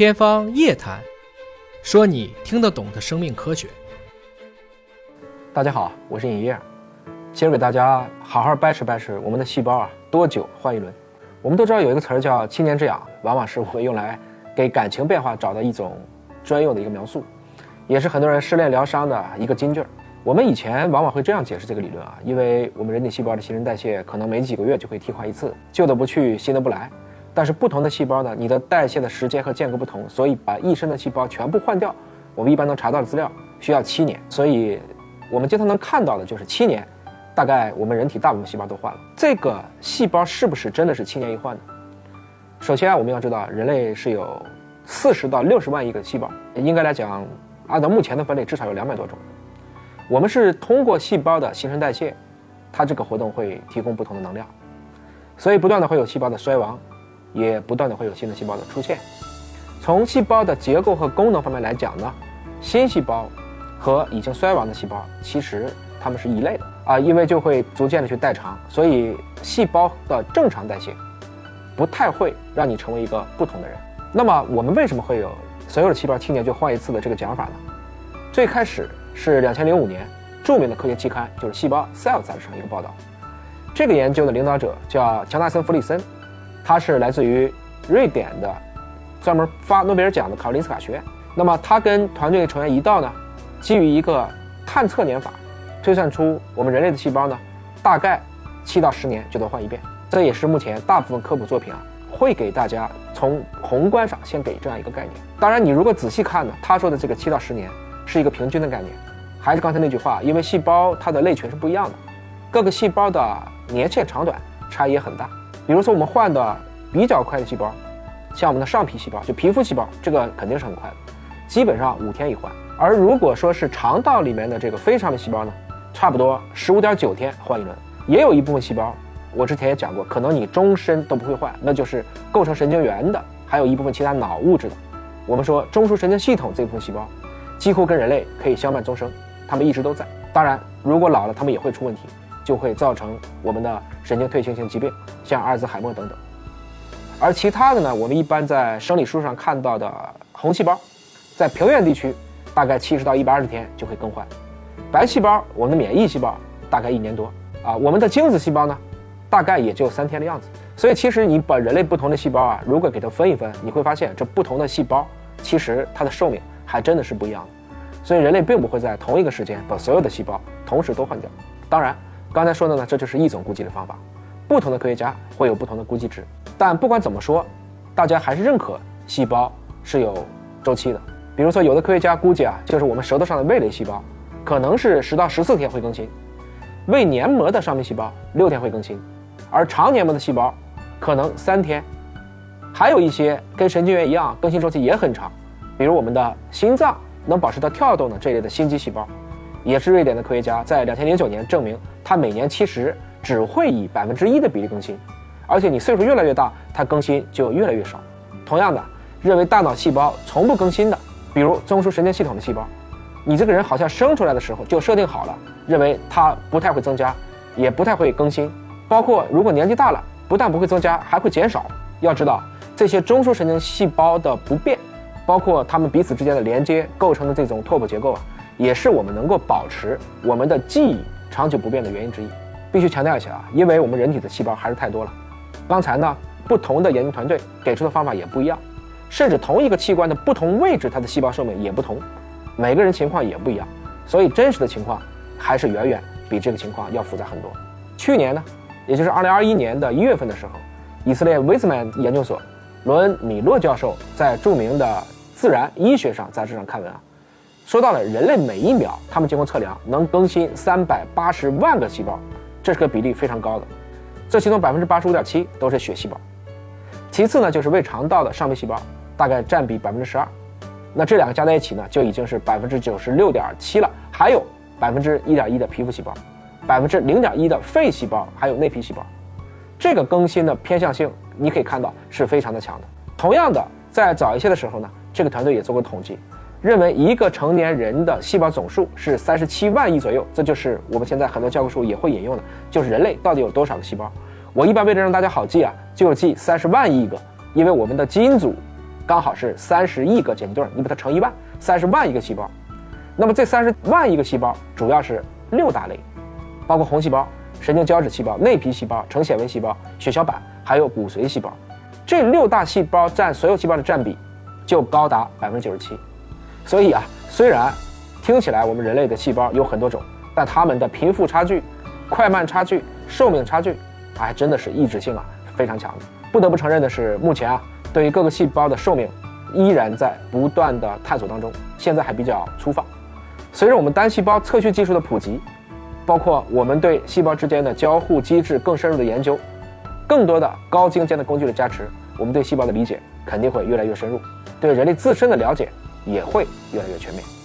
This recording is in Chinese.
天方夜谭，说你听得懂的生命科学。大家好，我是尹烨，今儿给大家好好掰扯掰扯我们的细胞啊，多久换一轮？我们都知道有一个词儿叫七年之痒，往往是会用来给感情变化找到一种专用的一个描述，也是很多人失恋疗伤的一个金句儿。我们以前往往会这样解释这个理论啊，因为我们人体细胞的新陈代谢可能没几个月就会替换一次，旧的不去，新的不来。但是不同的细胞呢，你的代谢的时间和间隔不同，所以把一生的细胞全部换掉，我们一般能查到的资料需要七年。所以，我们经常能看到的就是七年，大概我们人体大部分细胞都换了。这个细胞是不是真的是七年一换呢？首先啊，我们要知道人类是有四十到六十万亿个细胞，应该来讲，按照目前的分类，至少有两百多种。我们是通过细胞的新陈代谢，它这个活动会提供不同的能量，所以不断的会有细胞的衰亡，也不断的会有新的细胞的出现。从细胞的结构和功能方面来讲呢，新细胞和已经衰亡的细胞其实它们是一类的啊，因为就会逐渐的去代偿，所以细胞的正常代谢不太会让你成为一个不同的人。那么我们为什么会有所有的细胞七年就换一次的这个讲法呢？最开始。是两千零五年著名的科学期刊，就是《细胞》Cell 杂志上一个报道。这个研究的领导者叫乔纳森·弗里森，他是来自于瑞典的，专门发诺贝尔奖的卡罗林斯卡学院。那么他跟团队成员一道呢，基于一个探测年法，推算出我们人类的细胞呢，大概七到十年就能换一遍。这也是目前大部分科普作品啊，会给大家从宏观上先给这样一个概念。当然，你如果仔细看呢，他说的这个七到十年。是一个平均的概念，还是刚才那句话，因为细胞它的类群是不一样的，各个细胞的年限长短差异也很大。比如说我们换的比较快的细胞，像我们的上皮细胞，就皮肤细胞，这个肯定是很快的，基本上五天一换。而如果说是肠道里面的这个非常的细胞呢，差不多十五点九天换一轮。也有一部分细胞，我之前也讲过，可能你终身都不会换，那就是构成神经元的，还有一部分其他脑物质的。我们说中枢神经系统这部分细胞。几乎跟人类可以相伴终生，他们一直都在。当然，如果老了，他们也会出问题，就会造成我们的神经退行性疾病，像阿尔兹海默等等。而其他的呢，我们一般在生理书上看到的红细胞，在平原地区大概七十到一百二十天就会更换。白细胞，我们的免疫细胞大概一年多啊。我们的精子细胞呢，大概也就三天的样子。所以，其实你把人类不同的细胞啊，如果给它分一分，你会发现这不同的细胞其实它的寿命。还真的是不一样的，所以人类并不会在同一个时间把所有的细胞同时都换掉。当然，刚才说的呢，这就是一种估计的方法，不同的科学家会有不同的估计值。但不管怎么说，大家还是认可细胞是有周期的。比如说，有的科学家估计啊，就是我们舌头上的味蕾细胞，可能是十到十四天会更新；胃黏膜的上皮细胞六天会更新，而肠黏膜的细胞可能三天。还有一些跟神经元一样，更新周期也很长。比如我们的心脏能保持它跳动的这类的心肌细胞，也是瑞典的科学家在两千零九年证明，它每年其实只会以百分之一的比例更新，而且你岁数越来越大，它更新就越来越少。同样的，认为大脑细胞从不更新的，比如中枢神经系统的细胞，你这个人好像生出来的时候就设定好了，认为它不太会增加，也不太会更新。包括如果年纪大了，不但不会增加，还会减少。要知道这些中枢神经细胞的不变。包括它们彼此之间的连接构成的这种拓扑结构啊，也是我们能够保持我们的记忆长久不变的原因之一。必须强调一下啊，因为我们人体的细胞还是太多了。刚才呢，不同的研究团队给出的方法也不一样，甚至同一个器官的不同位置，它的细胞寿命也不同，每个人情况也不一样。所以真实的情况还是远远比这个情况要复杂很多。去年呢，也就是二零二一年的一月份的时候，以色列威斯曼研究所罗恩米洛教授在著名的自然医学上杂志上看文啊，说到了人类每一秒，他们经过测量能更新三百八十万个细胞，这是个比例非常高的。这其中百分之八十五点七都是血细胞，其次呢就是胃肠道的上皮细胞，大概占比百分之十二。那这两个加在一起呢，就已经是百分之九十六点七了。还有百分之一点一的皮肤细胞，百分之零点一的肺细胞，还有内皮细胞，这个更新的偏向性，你可以看到是非常的强的。同样的，在早一些的时候呢。这个团队也做过统计，认为一个成年人的细胞总数是三十七万亿左右，这就是我们现在很多教科书也会引用的，就是人类到底有多少个细胞。我一般为了让大家好记啊，就记三十万亿个，因为我们的基因组刚好是三十亿个碱基对，你把它乘一万，三十万亿个细胞。那么这三十万亿个细胞主要是六大类，包括红细胞、神经胶质细胞、内皮细胞、成纤维细胞、血小板，还有骨髓细胞。这六大细胞占所有细胞的占比就高达百分之九十七。所以啊，虽然听起来我们人类的细胞有很多种，但它们的贫富差距、快慢差距、寿命差距，还真的是异质性啊非常强的。不得不承认的是，目前啊，对于各个细胞的寿命依然在不断的探索当中，现在还比较粗放。随着我们单细胞测序技术的普及，包括我们对细胞之间的交互机制更深入的研究，更多的高精尖的工具的加持，我们对细胞的理解肯定会越来越深入，对人类自身的了解也会越来越全面。